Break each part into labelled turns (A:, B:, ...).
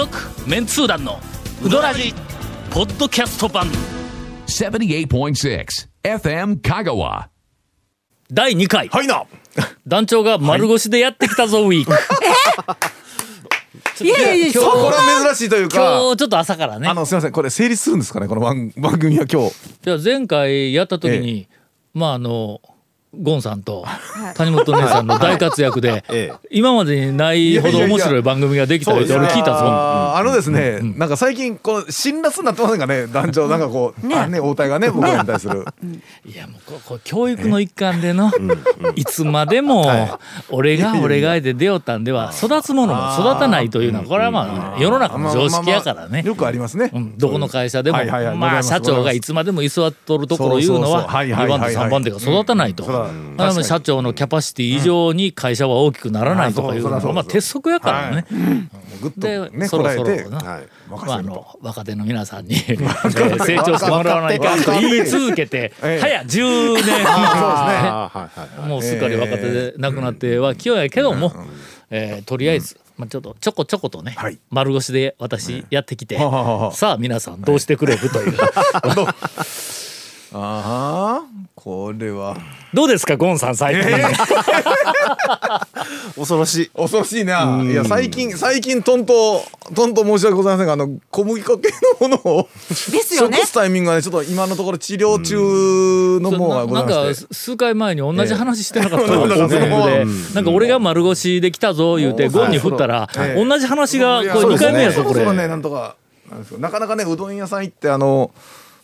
A: 続メンツー団のウドラジポッドキャスト版。
B: 78.6 FM Kagawa.
A: 第2回。
C: はいな。
A: 団長が丸腰でやってきたぞウィーク。
D: いやいやいや
A: 今日
C: これは珍しいというか。
A: 今日ちょっと朝からね。
C: あのすみません。これ成立するんですかね？この番 番組は今日。
A: じゃあ前回やった時に、まああのゴンさんと谷本姉さんの大活躍で、
C: ええ。
A: 今までにないほど面白い番組ができたって俺聞いたぞ。
C: あのですね、なんか最近この辛辣になってませんかね？団長なんかこう、あね応対がね僕らに対する、
A: いやもうここ教育の一環でのいつまでも俺が俺がで出よったんでは育つものも育たないというのはこれはまあ世の中の常識やからね。
C: よくありますね、
A: うん。どこの会社でも
C: ま
A: あ社長がいつまでも居座っとるところ言うのは2
C: はいはいはい
A: 番手3番手が育たないと。社長のキャパシティ以上に会社は大きくならないとかいうのはまあ鉄則やからね。
C: ぐっと
A: で、
C: ね
A: そろそろまあ、あの若手の皆さんに えー成長してもらわないかんと言い続けて
C: ええ。
A: 早10年もうすっかり若手で亡くなってはきよやけども、えーとりあえず、まあ、ちょっとちょこちょことね、
C: はい。
A: 丸腰で私やってきて、さあ皆さんどうしてくれるという。
C: ああこれは。
A: どうですかゴンさん最近、
E: 恐ろしい。
C: 恐ろしいな。いや最近最近とんととんと申し訳ございませんがあの小麦粉系のものを
D: ですよね。
C: 食すタイミングがねちょっと今のところ治療中のものがござ
A: ないんか
C: まして。
A: 数回前に同じ話してなかった
C: え
A: ープニングで。
C: うん
A: なんか俺が丸腰で来たぞ言うてゴンに振ったら
C: ええ。
A: 同じ話がこれ2
C: いやそうです
A: 回目やぞこれ。
C: ね。なんとかなんですよ。なかなかねうどん屋さん行ってあの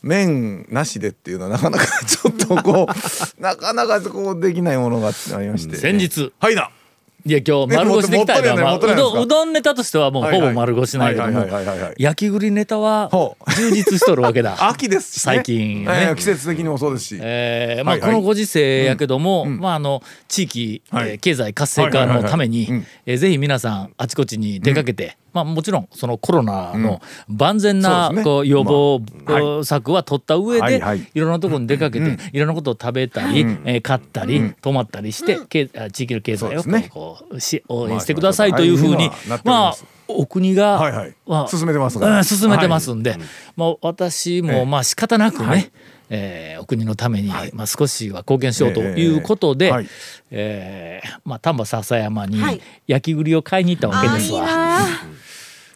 C: 麺なしでっていうのはなかなかちょっとこうなかなかこうできないものがありまして。
A: 先日。
C: はいな。
A: いや今日丸腰できたいのは、まあ、うどんうどんネタとしてはもうほぼ丸腰ないけども焼き栗ネタは充実しとるわけだ。
C: 秋ですしね。
A: 最近ね。
C: ええ季節的にもそうですし。
A: えーまあ、このご時世やけども、まあ、あの地域、
C: はい。
A: えー経済活性化のためにえーぜひ皆さんあちこちに出かけて、まあ、もちろんそのコロナの万全なこう予防策は取った上で、
C: はいはい。
A: いろんなところに出かけて、いろんなことを食べたり、えー買ったり、泊まったりして、けあ地域の経済をこうし応援してくださいというふうに、
C: まあ
A: お国が、
C: はいはい。
A: まあ
C: 進めてますから
A: うん進めてますんで、まあ、私もまあ仕方なくね、
C: はい。
A: えーお国のために、まあ、少しは貢献しようということで、え
C: え
A: まあ、丹波篠山に
D: はい。
A: 焼き栗を買いに行ったわけですわ。
D: な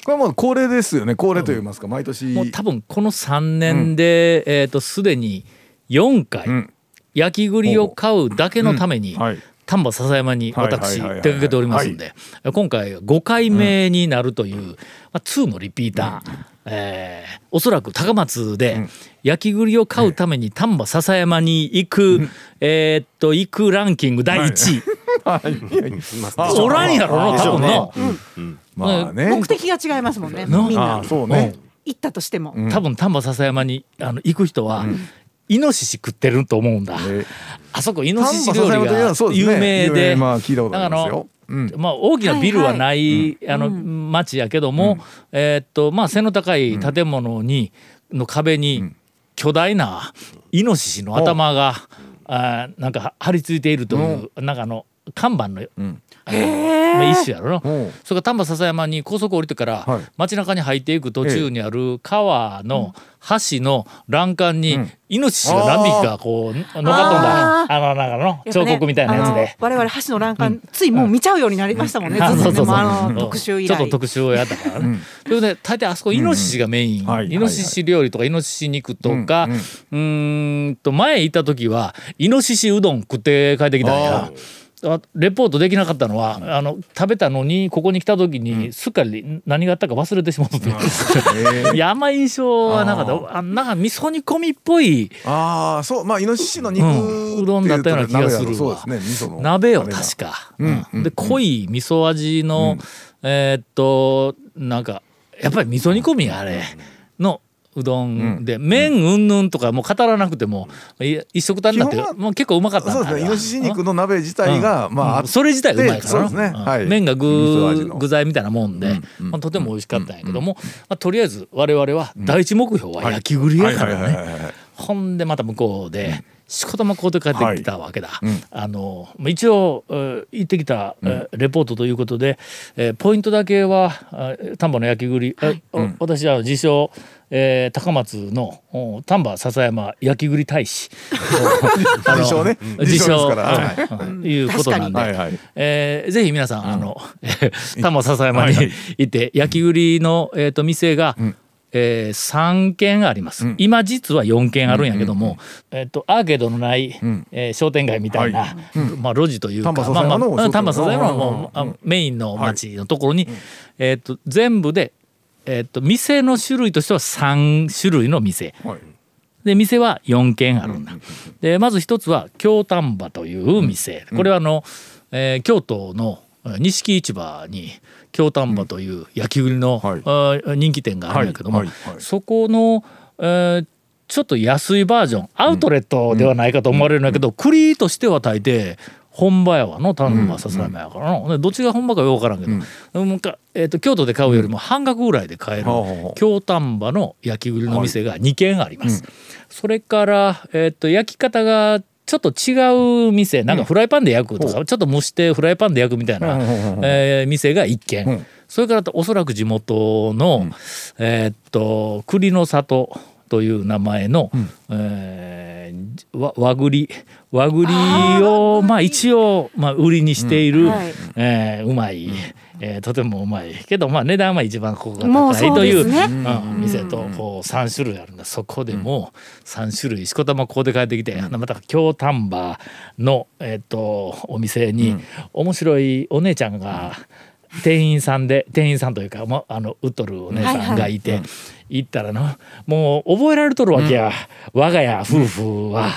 C: これはもう恒例ですよね。恒例と言いますか毎年。
A: もう多分この3年で、えー、とすでに4回、
C: うん
A: 焼き栗を買うだけのために、
C: はい。
A: 丹波篠山に私出かけておりますんで今回5回目になるという、まあ、2のリピーター、えーおそらく高松で焼き栗を買うために丹波篠山に行く、えーっと行くランキング第1位、
C: あ
A: おらんやろな多分な、
C: まあね
D: 目的が違いますもんねみんな
C: そうね
D: 行ったとしても
A: 多分丹波篠山にあの行く人は、イノシシ食ってると思うんだ、
C: え
A: あそこイノシシ料理が有名で
C: まあ聞いたことありますようん
A: まあ、大きなビルはない、あの町やけども、えーっとまあ背の高い建物に、の壁に巨大なイノシシの頭が、あなんか張り付いているという、なんかあの看板の、あのまあ、一種やろそれから丹波篠山に高速降りてから、
C: はい。
A: 街中に入っていく途中にある川の橋の欄干に、イノシシが何匹かこう乗っかっとんだ。
D: あ
A: あのなんかの彫刻みたいなやつで。
D: 我々橋の欄干ついもう見ちゃうようになりましたもんね
A: あ
D: ずっと特集以
A: ちょっと
D: 来
A: 特集をやったからね。それで大体あそこイノシシがメイン、
C: うんはい
A: イノシシ料理とかイノシシ肉とか、
C: うん
A: うーんと前行った時はイノシシうどん食って帰ってきたんや。あレポートできなかったのは、あの食べたのにここに来た時にすっかり何があったか忘れてしまって、いやあんま印象はなかった。あなんか味噌煮込みっぽい
C: ああそうまあイノシシの肉
A: うん。うどんだったような気がする
C: ね
A: 鍋よ
C: あれが。
A: 確か、
C: うん
A: うんで濃い味噌味の、えーっとなんかやっぱり味噌煮込みあれのうどんで、麺うんぬんとかもう語らなくてもい一食単になってもう結構うまかった
C: そうですね。イノシシ肉の鍋自体がまああって
A: それ自体うまいから
C: ね。
A: うん。
C: はい。
A: 麺が具
C: の
A: 具材みたいなもんで、まあ、とても美味しかったんやけども、まあ、とりあえず我々は第一目標は焼き栗やからね。ほんでまた向こうで、しこたまこうで帰ってきたわけだ、あの一応、えー行ってきた、えーレポートということで、えーポイントだけはあ丹波の焼き栗、えお私は自称、えー高松のお丹波篠山焼き栗大使。
C: 自称ね。
A: 自称。
C: 自称ですから。はい。
A: うんい。うことなんで、
C: はいはい。
A: えーぜひ皆さん、あの 丹波篠山に行って焼き栗の、えー、と店が、えー、3軒あります、今実は4軒あるんやけども、えー、とアーケードのない、えー商店街みたいな、まあ、路地というか
C: 丹波
A: まあまあ
C: 篠山の商店街
A: 丹波篠山の
C: うん
A: メインの町のところに、えー、と全部で、えー、と店の種類としては3種類の店。
C: はい。
A: で店は4軒あるんだ。でまず一つは京丹波という店、これはあの、えー京都のえー錦市場に京丹波という焼き栗の、
C: はい。
A: あー人気店があるんだけども、そこの、えーちょっと安いバージョンアウトレットではないかと思われるんだけど、栗としては大抵本場やわの丹波篠山やからの、でどっちが本場かよく分からんけど、うん。かえー、と京都で買うよりも半額ぐらいで買える、京丹波の焼き栗の店が2軒あります。それから、えー、と焼き方がちょっと違う店なんかフライパンで焼くとか、ちょっと蒸してフライパンで焼くみたいな、えー店が1軒、
C: うん。
A: それからおそらく地元の、えーっと栗の里という名前の、えーわ和栗。和栗をまあ一応、まあ、売りにしている、
D: はい。
A: えーうまい、えーとてもうまいけど、まあ、値段は一番ここが高いという
D: ですね。
A: うん店とこう3種類あるんだそこでも3種類しこたまここで帰ってきて、また京丹波の、えー、とお店に面白いお姉ちゃんが店員さんで店員さんというか、ま、あの売っとるお姉さんがいて、行ったらのもう覚えられとるわけや、我が家夫婦は。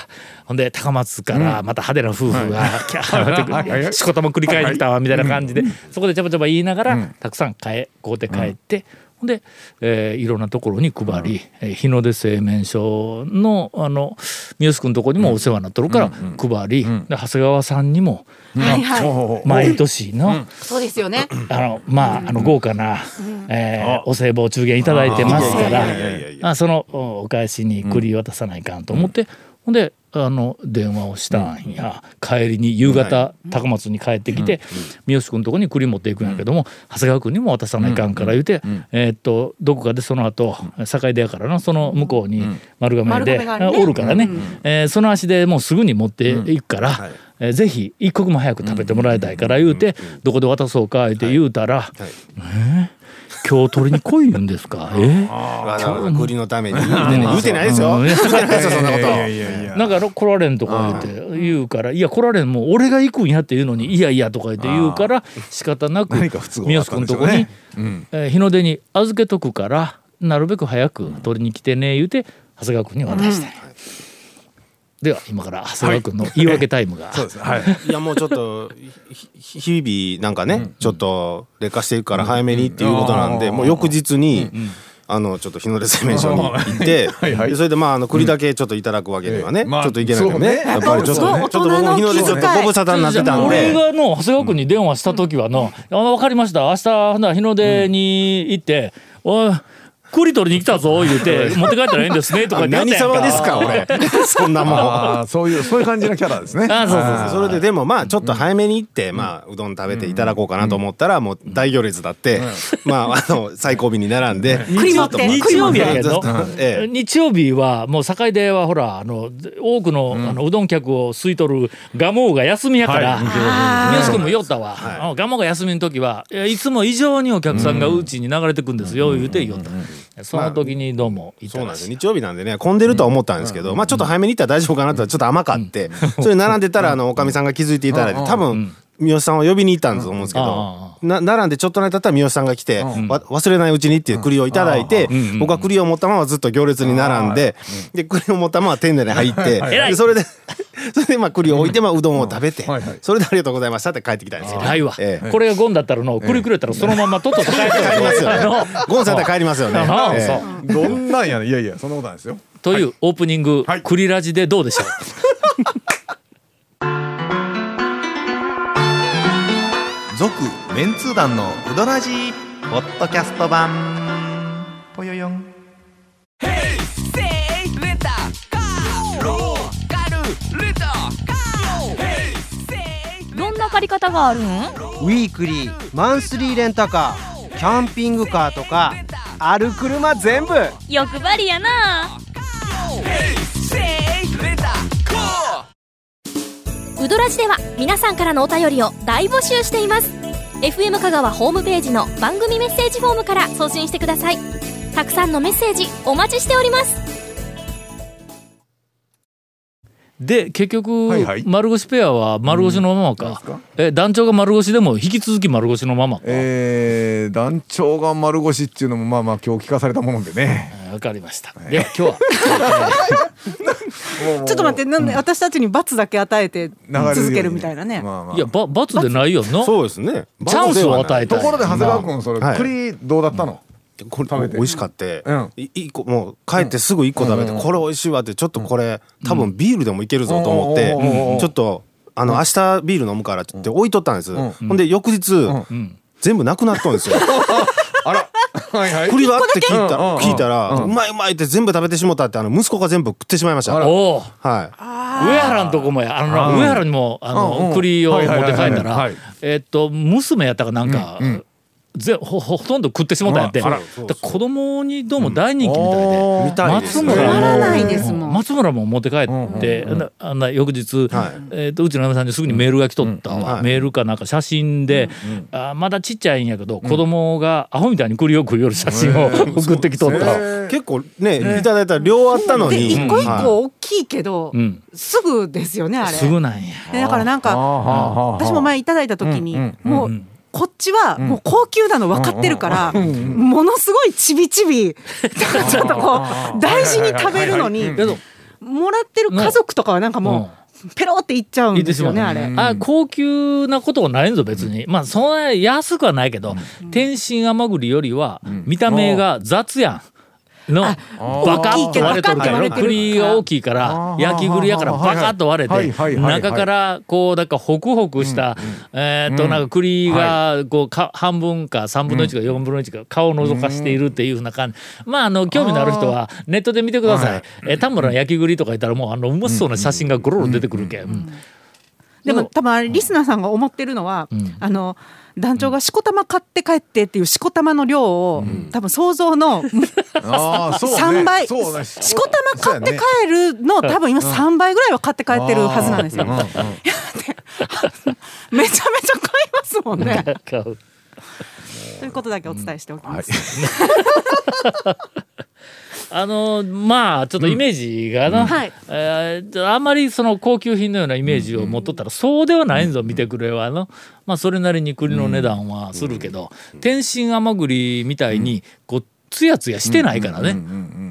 A: ほんで高松からまた派手な夫婦がキャーってしこたま繰り返してきたわみたいな感じで。そこでちゃばちゃば言いながらたくさん買え買うて帰ってほんで、えーいろんなところに配り、えー日の出製麺所のあの三好君のところにもお世話になっとるから配り、で長谷川さんにも、
D: はいはい。
A: 毎年の、
D: そうですよね。
A: あのまああの豪華な、えーお歳暮中元いただいてますからあそのおお返しに栗渡さないかんと思って、ほんであの電話をしたんや、帰りに夕方高松に帰ってきて、三好君のとこに栗持っていくんやけども、長谷川君にも渡さないかんから言うて、えーっとどこかでその後境出やからのその向こうに丸亀で、
D: 丸亀があるね。
A: おるからね、えーその足でもうすぐに持っていくから。
E: はい。
A: えーぜひ一刻も早く食べてもらいたいから言うて、どこで渡そうかって言うたら、えー？今日取りに来い言うんですか？え？ー
E: あの栗のために。言うてね言うてないですよ。
A: うん。
E: 言うてないですよそんなこと
C: いやいやいや
A: なんか来られんとか言って言うから「いや来られんもう俺が行くんや」って言うのに「いやいや」とか言って言うから仕方なく
C: 何か不都合
A: 三
C: があったん
A: 好君のとこに日の出に預けとくからなるべく早く取りに来てね言うて長谷川君に渡した、では今から長谷川君の言い訳タイムが、
C: そうです。ねはい。
E: いやもうちょっと日々なんかね、ちょっと劣化していくから早めにっていうことなんで、
C: うん
E: もう翌日に、あのちょっと日の出製麺所に行って
C: はいはい。
E: でそれでまああの栗だけちょっといただくわけにはね、
C: ええまあ
E: ちょっといけないからね。
C: そうね。
E: やっぱりちょっとねちょっと僕も日の出ちょっとご無沙汰になってたんで。
A: 俺がの長谷川君に電話した時はの「あ分かりました。明日日の出に行って、おい栗取りに来たぞ」言うて「持って帰ったらいいんですね」とか
E: 何様ですか俺。そんなもん
C: そういうそういう感じのキャラですね。
A: あそうそうそう。
E: それででもまあちょっと早めに行って、まあうどん食べていただこうかなと思ったらもう大行列だって、まああの最後尾に並んで
D: 栗持って。
A: 日曜日やけど
E: ええ。
A: 日曜日はもう境出はほらあの多くの,、あのうどん客を吸い取る蒲生が休みやから、
D: あ
A: 宮津君も酔ったわ、蒲生が休みの時はいつも以上にお客さんがうちに流れてくんですよ、言うて酔った、その時にどうもいた。
E: そうなんですよ。日曜日なんでね混んでるとは思ったんですけど、まあちょっと早めに行ったら大丈夫かなとちょっと甘かって、それ並んでたらあのおかみさんが気づいていただいて多分三好さんを呼びに行ったんだと思うんですけ
A: あ
E: どな並んでちょっとの間経ったら三好さんが来て、わ忘れないうちにっていう栗をいただいて、僕は栗を持ったままずっと行列に並んで、で栗を持ったまま店内に入って、でそれで それでまあ栗を置いてまあうどんを食べて、
C: はいはい。
E: それでありがとうございましたって帰ってきたんですよ。
A: ないわ、
E: ええ。
A: これがゴンだったらの栗くれたらそのままとっとと帰って
E: 帰りますよね。ゴンさんだったら帰りますよね。ええ。
A: そう。
C: どんなんやね。いやいやそんなことないですよ。
A: というオープニング、
C: はい。
A: 栗ラジでどうでしょ
F: 続メンツー団のうどラじポッドキャスト版。ぽよよん。
G: どんな借り方があるん？
H: ウィークリーマンスリーレンタカーキャンピングカーとかある車全部。
G: 欲張りやな。ラジでは皆さんからのお便りを大募集しています。FM 香川ホームページの番組メッセージフォームから送信してください。たくさんのメッセージお待ちしております。
A: で結局、
C: はいはい。
A: 丸腰ペアは丸腰のままか,、
C: なん
A: え団長が丸腰でも引き続き丸腰のままか、
C: えー、団長が丸腰っていうのもまあまあ今日聞かされたものでね。
A: わかりました。では今日は。
D: ちょっと待ってなんで私たちに罰だけ与えて続けるみたいなね。
C: まあまあ。
A: いやば罰でないよな。
E: そうですね。
A: チャンスを与えたい。
C: ところで長谷川君それ
E: はい。
C: 栗どうだったの？
E: これ
C: 食べて。
E: 美味しかって、
C: うん。
E: 個もう帰ってすぐ一個食べて、これ美味しいわってちょっとこれ、多分ビールでもいけるぞと思って、
C: うん。
E: ちょっとあの、明日ビール飲むからって言って置いとったんです、
C: ん。
E: ほんで翌日、
A: ん。
E: 全部なくなっとんですよ。
C: あら。はいはい。
E: 栗はって聞いた
C: うん。うん。うん。
E: 聞いたら、うまいうまいって全部食べてしもたってあの息子が全部食ってしまいました。
A: おお
E: はい。
A: 上原のとこもや。あの上原にもあの、栗を持って帰った
C: はいはいはい
A: ら
C: はい。
A: えっと娘やったかなんか、
C: うん。うん
A: ぜほほとんど食ってしもたんやって。子供にどうも大人気みたいで、
E: みたいです
A: 松村も
D: 止まらないですもん。
A: 松村も持って帰って、あんなあんな翌日、
E: はい。
A: えー、とうちの嫁さんにすぐにメールが来とったわ、
E: はい。
A: メールかなんか写真で、あまだちっちゃいんやけど、子供がアホみたいに栗を食いよる写真を 送ってきとった、
E: 結構ね、いただいた量あったの
D: で
E: に
D: 一個一
E: はい。
D: 個大きいけど、
A: うん、
D: すぐですよねあれ。
A: すぐなんや。
D: でだからなんか私も前いただいた時に、もう、こっちはもう高級なの分かってるから、ものすごいちびちび ちょっとこう大事に食べるのにもらってる家族とかはなんかもうペロっていっちゃうんですよねあれ。
A: あ高級なことはないんぞ別に、まあそんな安くはないけど、天津甘栗よりは見た目が雑やん。のバカッと割れとるから栗が大きいから焼き栗やからバカッと割れて中からこうだからホクホクしたえーっとなんか栗がこうか半分か3分の1か4分の1か顔を覗かしているっていうふうな感じ。まああの興味のある人はネットで見てください。えー田村の焼き栗とか言ったらもうあのうまそうな写真がゴロゴロ出てくるけん。
D: でも多分リスナーさんが思ってるのは、
A: ん。
D: あの団長がしこたま買って帰ってっていうしこたまの量を、多分想像の
C: ああそうね。
D: 3倍、
C: そうね。
D: しこたま買って帰るの多分今3倍ぐらいは買って帰ってるはずなんですよ。
C: うんうん
D: めちゃめちゃ買いますもんね。ということだけお伝えしておきます。
A: あのまあちょっとイメージがな、
D: はい。
A: えーあんまりその高級品のようなイメージを持っとったら、そうではないんぞ見てくれはの、まあ、それなりに栗の値段はするけど、天津甘栗みたいにこうツヤツヤしてないからね。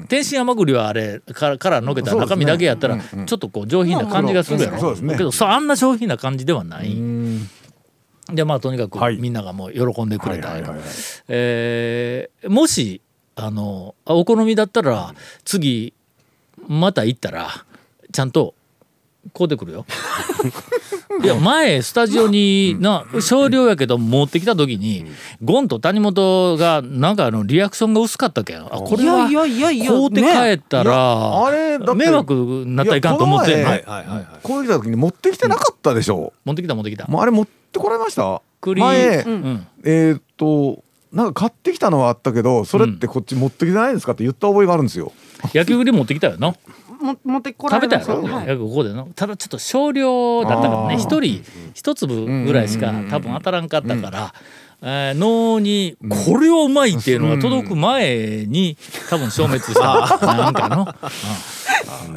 A: 天津甘栗はあれからからのけた中身だけやったらちょっとこう上品な感じがするやろ、けどそうあんな上品な感じではない。でまあとにかく
C: はい。
A: みんながもう喜んでくれた、
C: は
A: えーもしあのあお好みだったら次また行ったらちゃんと買うてくるよ。いや前スタジオにな少量やけど持ってきた時にゴンと谷本がなんかあのリアクションが薄かったけ？んあ。これはい
D: やいやいやいや
A: 買うて帰ったら
C: あれだって
A: 迷惑になったらいかんと思ってんの？
C: この前
E: はいはいはい
C: こういう時に持ってきてなかったでしょ。
A: 持ってきた持ってきた。
C: もうあれ持ってこられました？
A: 栗
C: 前、
A: うん。
C: えーっとなんか買ってきたのはあったけどそれってこっち持ってきてないんですかって言った覚えがあるんですよ。
A: 焼き栗持ってきたよな。
D: も持ってこら
A: 食べたやろ、
D: はい。
A: いやここでのただちょっと少量だったからね。一人一粒ぐらいしか多分当たらんかったから、えー脳にこれはうまいっていうのが届く前に多分消滅した。なんかの、
C: あ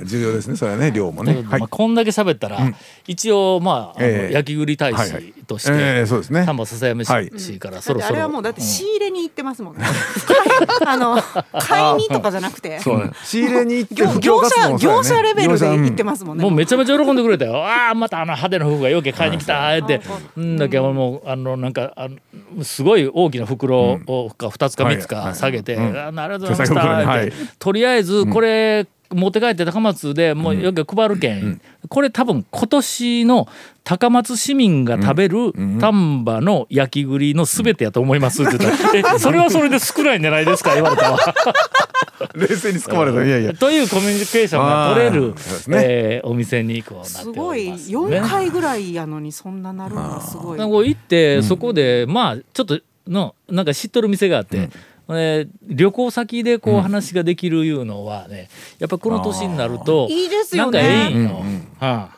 C: 重要ですねそれはね量もね。はい
A: まあ、こんだけ喋ったら、一応まあ焼き栗大使として、
C: えーそうですね。
A: 丹波篠山市からそろそろ、
D: あれはもうだって仕入れに行ってますもんね。あの買いにとかじゃなくて。
C: そうね仕入れに行って
D: 業
C: 布教活動もそうやね。
D: 業者レベルで行って
C: 業
D: ますもんね。
A: もうめちゃめちゃ喜んでくれたよ。ああまたあの派手な服がよけ買いに来たって。うんだけどもうあのなんかあのすごい大きな袋をか2つか3つか下げて「ありがとうございました」
C: 手提げ袋にはい
A: って。とりあえずこれ持って帰って高松でもうよく配るけん、これ多分今年の高松市民が食べる丹波の焼き栗の全てやと思いますって言った。ら「えそれはそれで少ないんじゃないですか?」言われたわ。
C: 冷静に突っ込まれた。いやいや。
A: というコミュニケーションが取れる、
C: ね。
A: えーお店にこうなって
D: すごい
A: おります、ね。
D: 4回ぐらいやのにそんななるのがすごい。
A: なんかこう行って、そこでまあちょっとのなんか知っとる店があって、えー旅行先でこう話ができるいうのはねやっぱこの年になると
D: いいですよ
A: なんかええ
D: ね
A: んよ。はあ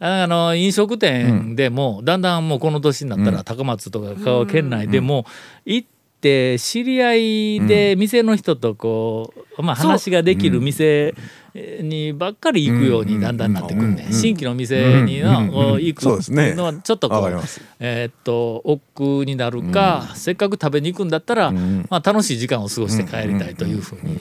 A: あの飲食店でも、だんだんもうこの年になったら高松とか香川県内でも行って知り合いで店の人とこう、まあ、話ができる店にばっかり行くようにだんだんなってくんね、新規の店にな、
C: うん
A: こう行く。
C: そうですね。
A: のはちょっとこう
C: わかります。
A: えーっと億劫になるか、せっかく食べに行くんだったら、まあ、楽しい時間を過ごして帰りたいというふうに、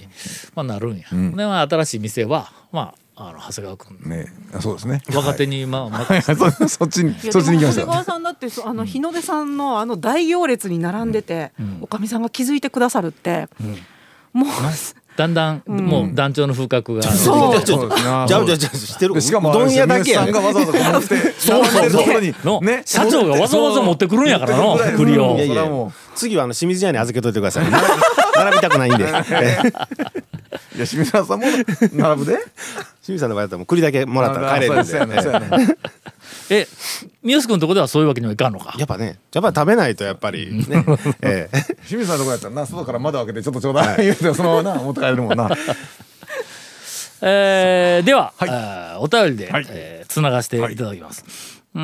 A: まあ、なるんや。でまあ新しい店は、まあ、あの長谷川君
C: ね。あそうですね。
A: 若手に、まあまあ
C: はいそそっちにそっちに行きました。
D: でも長谷川さんだってそあの日の出さんのあの大行列に並んでて、おかみさんが気づいてくださるって、もう
A: だんだん、もう団長の風格が。
D: そう。
E: じゃあじゃあじゃあしてる
C: でしかも
E: うどん屋だけや
C: さんがわざわざ
A: そうそう。そう
C: ね
A: 社長がわざわざ持ってくるんやからの栗を。
E: 次はあの清水屋に預けといてください。並びたくないんで。
C: いや清水さんも並ぶで。
E: 清水さんの場合だったらもう栗だけもらったら帰れるんで
C: やね
A: え三好君のとこではそういうわけにはいかんのか？
E: やっぱねやっぱ食べないとやっぱりね。ええ。
C: 清水さんのとこやったらな外から窓開けてちょっとちょうだい言うてそのままな持って帰れるもんな。
A: えーでは、
C: はい。
A: お便りで、
C: はい。
A: えーつながしていただきます。うー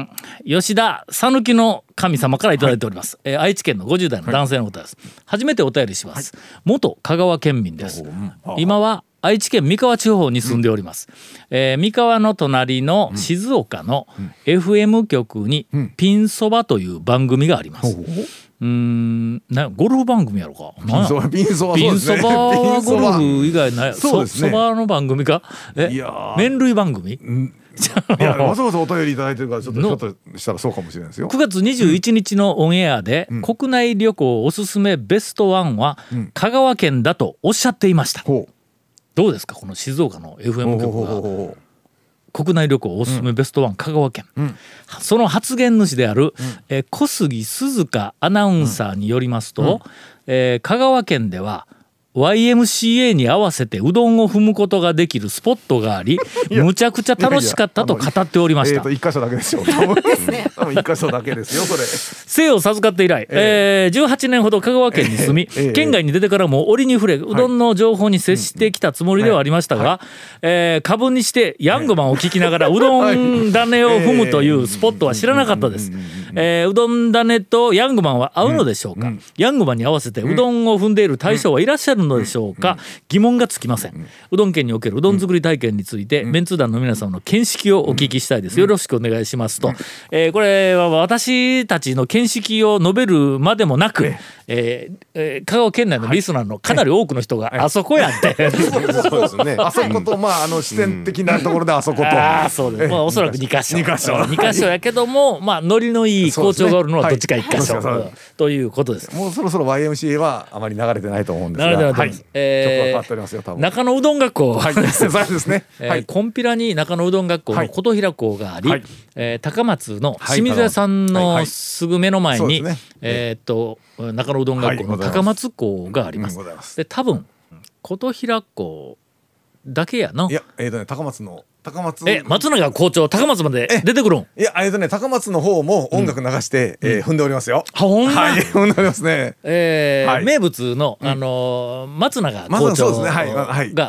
A: ん吉田讃岐の神様からいただいております、えー愛知県の50代の男性の方です、初めてお便りします、元香川県民です。今は愛知県三河地方に住んでおります、えー三河の隣の静岡の FM 局にピンそばという番組があります、うーんなゴルフ番組やろか。
C: ピンそばピンそば
A: ピンそばはゴルフ以外ない。
C: そうですね。
A: そばの番組か？え
C: いやー。
A: 麺類番組？
C: いやわざわざお便りいただいてるからちょっとひ
A: の
C: ょっとしたらそうかもしれないですよ。
A: 9月21日のオンエアで、国内旅行おすすめベストワンは香川県だとおっしゃっていました、
C: ほう
A: どうですかこの静岡の FM 局が
C: ほ
A: 国内旅行おすすめベストワン香川県、その発言主である、えー小杉鈴鹿アナウンサーによりますと、えー香川県では YMCA に合わせてうどんを踏むことができるスポットがあり むちゃくちゃ楽しかったと語っておりました。
C: えっと一箇所だけですよ。一箇所だけですよそれ。
A: 生を授かって以来、えー。18年ほど香川県に住み、
C: ええ
A: 県外に出てからも折に触れうどんの情報に接してきたつもりではありましたが、えー過分にしてヤングマンを聞きながらうどん種を踏むというスポットは知らなかったです。えーうどん種とヤングマンは合うのでしょうか、ヤングマンに合わせてうどんを踏んでいる大将はいらっしゃるのでしょうか、疑問がつきません、うどん県におけるうどん作り体験について、メンツー団の皆さんの見識をお聞きしたいです。よろしくお願いしますと、えーこれは私たちの見識を述べるまでもなく、えーえー香川県内のリスナーのかなり多くの人があそこやって、
E: そうですね。
C: あそことまああの視点的なところであそこと。
A: ああそうです。まあおそらく2箇所。
C: 二箇所。
A: 二箇所やけども、まあノリのいい校長がおるのはどっちか1箇所、
C: ね。
A: ということです。
C: もうそろそろ YMCA はあまり流れてないと思うんですが。
A: なるほど
C: はい
A: なるほど。えー
C: 曲が変わっておりますよ多分。
A: 中野うどん学校、
C: はい。そうですね。
A: えー
C: はい。
A: コンピラに中野うどん学校の
C: はい。
A: 琴平校があり、
C: はい。
A: えー高松の
C: はい。
A: 清水屋さんの
C: はいはい
A: すぐ目の前に、えーっと中野うどん学校の高松校があります。で多分琴平校だけやの
C: い。やえっとね高松の高松
A: え松永校長高松まで出てくるん？
C: いやえっとね高松の方も音楽流してえー踏んでおりますよ。
A: あほんま？
C: はい 踏んでおりますね。
A: えー
C: はい。
A: 名物の、あのー松永校長
C: そうですね。はい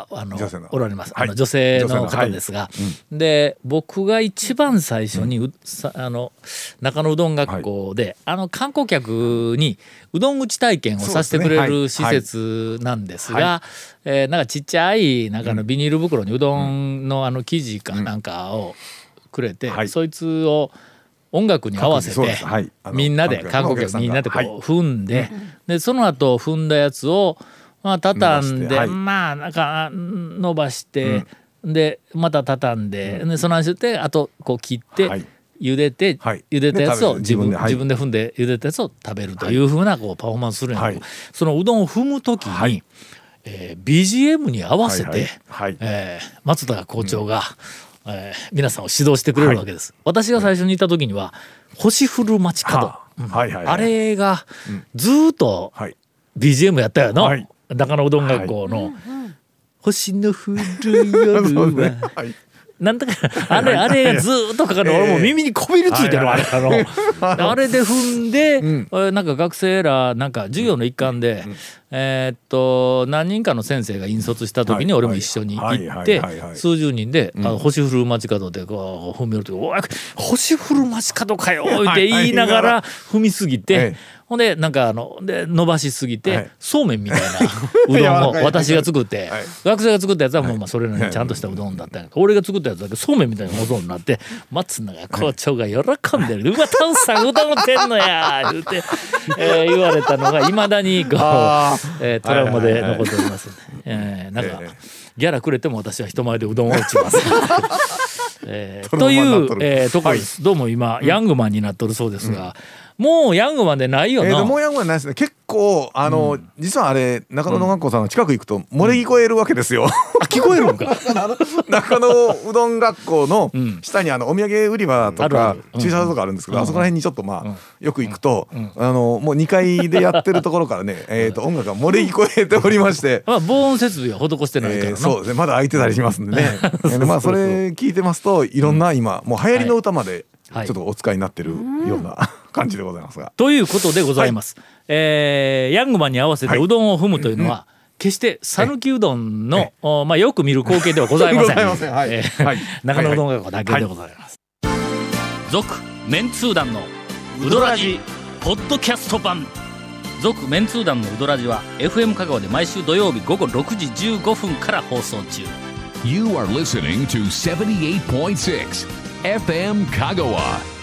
A: あのおられます、
C: はい。
A: あの女性の方ですが、で僕が一番最初にう、さあの中野うどん学校で、あの観光客にうどん打ち体験をさせてくれる施設なんですが、
C: は
A: えーなんかちっちゃい中のビニール袋にうどんのあの生地かなんかをくれて、
C: はい。
A: そいつを音楽に合わせて、
C: はい。
A: みんなで観
C: 観光客
A: みんなでこう
C: はい。
A: 踏んで、でその後踏んだやつをまあ畳んで、まあなんか伸ばして、でまた畳んで,、でその足であとこう切って、
C: はい。
A: 茹でて、
C: はい。
A: 茹でたやつを
C: で
A: 自分自分で踏んで茹でたやつを食べるというふうなこうパフォーマンスするんやけど、そのうどんを踏む時に、えー BGM に合わせて、
C: はいはい。はい。
A: えー松田校長が、えー皆さんを指導してくれるわけです。私が最初に行った時には星降る街角、
C: はあ。
A: れがずーっと
C: はい。
A: BGM やったよの、
C: はい。
A: 中野うどん学校の「星の降る夜は」
C: はい
A: なんだかあれあれがずーっとかかるの俺もう耳にこびりついてるあれ あの。あれで踏んで、えーなんか学生らなんか授業の一環で、えーっと何人かの先生が引率した時に
C: はい。
A: 俺も一緒に行
C: はい。
A: って数十人で「あの星降る街角」でこう踏み寄ると「おい星降る街角かよ」って言いながら踏みすぎて。
C: ええ
A: ほんでなんかあので伸ばしすぎて、
C: はい。
A: そうめんみたいな うどんを私が作って、
C: はい。
A: 学生が作ったやつはもうまあそれなりにちゃんとしたうどんだったんやけど俺が作ったやつだけそうめんみたいなうどんになって松永校長が喜んでる「うわタンさんうどん打てんのや」言うて、えー言われたのがいまだにこう、えートラウマで残っております、えーなんか、
C: ええ
A: ギャラくれても私は人前でうどんを打ちます。えー
C: トラ
A: という
C: ウマになっと、る。
A: えーところです、どうも今、ヤングマンになっとるそうですが、もうヤングマンでないよな。
C: えーともうやんごはないですね。結構あの、実はあれ中野の学校さんの近く行くと漏れ聞こえるわけですよ、
A: あ聞こえるんか。
C: 中野うどん学校の
A: ん。
C: 下にあのお土産売り場とか駐車場とかあるんですけど、
A: うん。
C: あそこら辺にちょっとまあ、よく行くと、あのもう2階でやってるところからね、えー、と音楽が漏れ聞こえておりまして。
A: まあ、防音設備は施してないからな。
C: えーそうですね。まだ空いてたりしますんでね。えーまあそれ聞いてますといろんな今もう流行りの歌までちょ
A: はい
C: っとお使いになってるような感じでございますが
A: ということでございます。えーヤングマンに合わせて
C: はいう
A: どんを踏むというのは、決して讃岐うどんの、おまあ、よく見る光景では
C: ございません。はい
A: えー
C: はい
A: 中野うどん学校だけでございます。続、メンツー団のウドラジポッドキャスト版。続メンツー団のウドラジは FM 香川で毎週土曜日午後6時15分から放送中。
B: You are listening to 78.6 FM Kagawa.